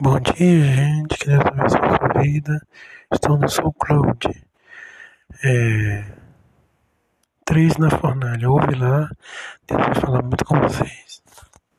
Bom dia, gente. Que Deus abençoe a sua vida. Estou no Soul Cloud. É... Três na fornalha. Ouve lá. Deus vai falar muito com vocês.